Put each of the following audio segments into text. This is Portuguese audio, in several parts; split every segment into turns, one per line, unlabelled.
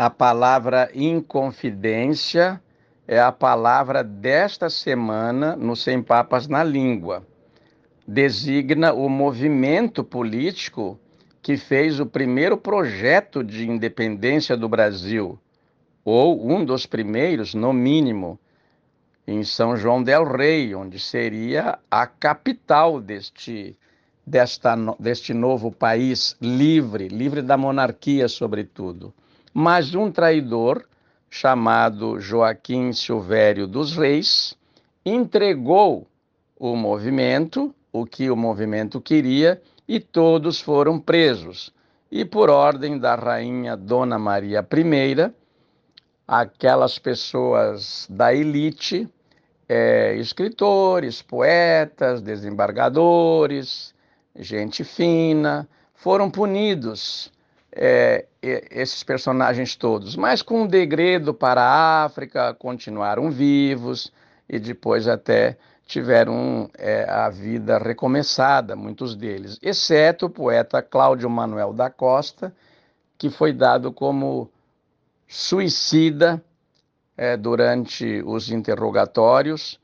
A palavra inconfidência é a palavra desta semana no Sem Papas na Língua. Designa o movimento político que fez o primeiro projeto de independência do Brasil, ou um dos primeiros, no mínimo, em São João del Rei, onde seria a capital deste, desta, deste novo país livre, livre da monarquia, sobretudo mas um traidor chamado Joaquim Silvério dos Reis entregou o movimento, o que o movimento queria, e todos foram presos. E por ordem da rainha Dona Maria I, aquelas pessoas da elite, é, escritores, poetas, desembargadores, gente fina, foram punidos é, esses personagens todos, mas com um degredo para a África, continuaram vivos e depois até tiveram é, a vida recomeçada, muitos deles, exceto o poeta Cláudio Manuel da Costa, que foi dado como suicida é, durante os interrogatórios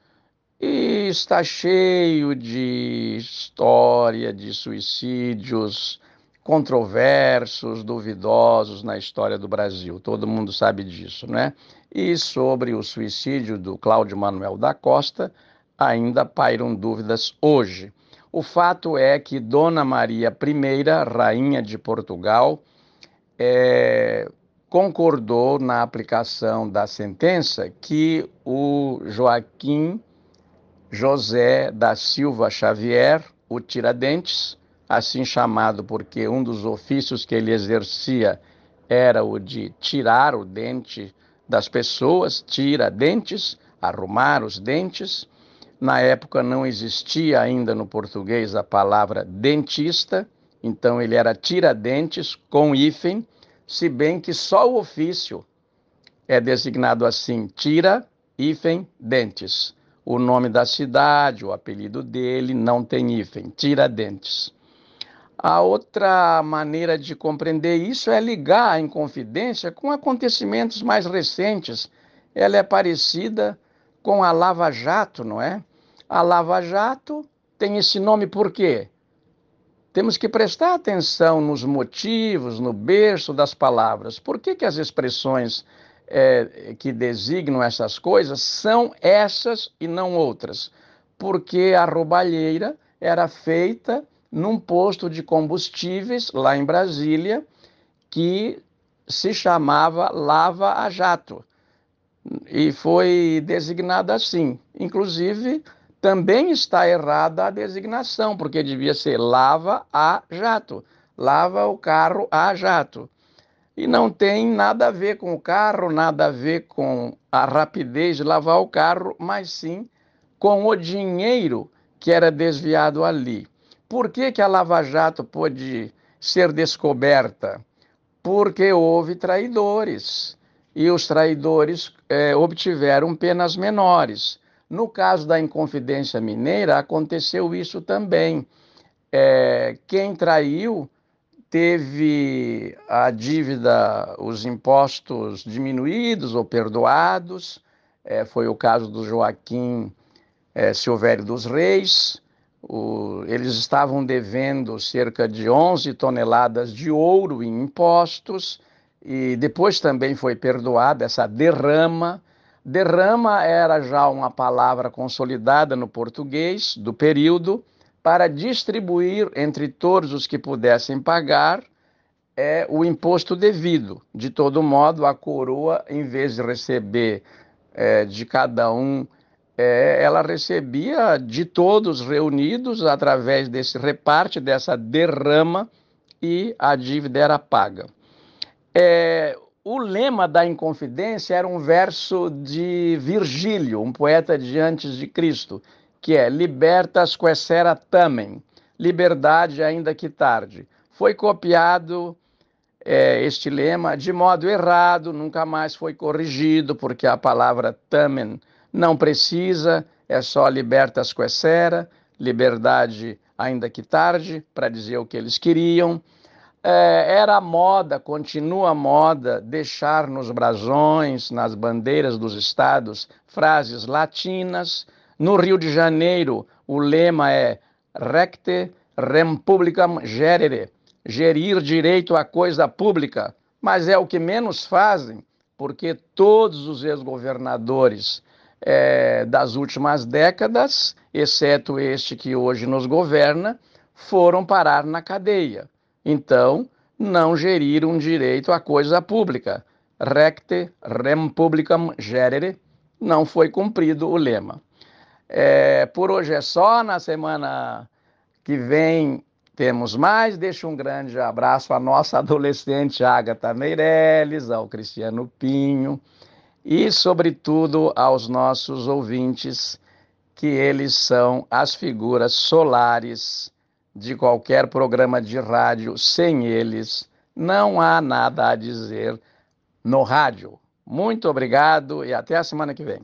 e está cheio de história de suicídios controversos, duvidosos na história do Brasil. Todo mundo sabe disso, né? E sobre o suicídio do Cláudio Manuel da Costa, ainda pairam dúvidas hoje. O fato é que Dona Maria I, rainha de Portugal, é, concordou na aplicação da sentença que o Joaquim José da Silva Xavier, o Tiradentes, assim chamado porque um dos ofícios que ele exercia era o de tirar o dente das pessoas, tira dentes, arrumar os dentes. Na época não existia ainda no português a palavra dentista, então ele era tira-dentes com hífen, se bem que só o ofício é designado assim, tira, hífen, dentes. O nome da cidade, o apelido dele não tem hífen, tira-dentes. A outra maneira de compreender isso é ligar a Inconfidência com acontecimentos mais recentes. Ela é parecida com a Lava Jato, não é? A Lava Jato tem esse nome por quê? Temos que prestar atenção nos motivos, no berço das palavras. Por que, que as expressões é, que designam essas coisas são essas e não outras? Porque a roubalheira era feita num posto de combustíveis lá em Brasília que se chamava Lava a Jato e foi designada assim. Inclusive, também está errada a designação, porque devia ser lava a jato, lava o carro a jato. E não tem nada a ver com o carro, nada a ver com a rapidez de lavar o carro, mas sim com o dinheiro que era desviado ali. Por que, que a Lava Jato pôde ser descoberta? Porque houve traidores e os traidores é, obtiveram penas menores. No caso da Inconfidência Mineira, aconteceu isso também. É, quem traiu teve a dívida, os impostos diminuídos ou perdoados. É, foi o caso do Joaquim é, Silvério dos Reis. O, eles estavam devendo cerca de 11 toneladas de ouro em impostos e depois também foi perdoada essa derrama. Derrama era já uma palavra consolidada no português do período para distribuir entre todos os que pudessem pagar é, o imposto devido. De todo modo, a coroa, em vez de receber é, de cada um é, ela recebia de todos reunidos através desse reparte, dessa derrama, e a dívida era paga. É, o lema da Inconfidência era um verso de Virgílio, um poeta de antes de Cristo, que é Libertas quaesera tamen, liberdade ainda que tarde. Foi copiado é, este lema de modo errado, nunca mais foi corrigido, porque a palavra tamen não precisa, é só libertas quaesera, liberdade ainda que tarde, para dizer o que eles queriam. é, era moda, continua moda, deixar nos brasões, nas bandeiras dos estados, frases latinas. No Rio de Janeiro, o lema é recte rem publicam gerere, gerir direito à coisa pública, mas é o que menos fazem, porque todos os ex-governadores é, das últimas décadas, exceto este que hoje nos governa, foram parar na cadeia. Então, não geriram direito à coisa pública. Recte rem publicam gerere, não foi cumprido o lema. É, por hoje é só, na semana que vem temos mais. Deixo um grande abraço à nossa adolescente Agatha Meirelles, ao Cristiano Pinho e, sobretudo, aos nossos ouvintes, que eles são as figuras solares de qualquer programa de rádio. Sem eles, não há nada a dizer no rádio. Muito obrigado e até a semana que vem.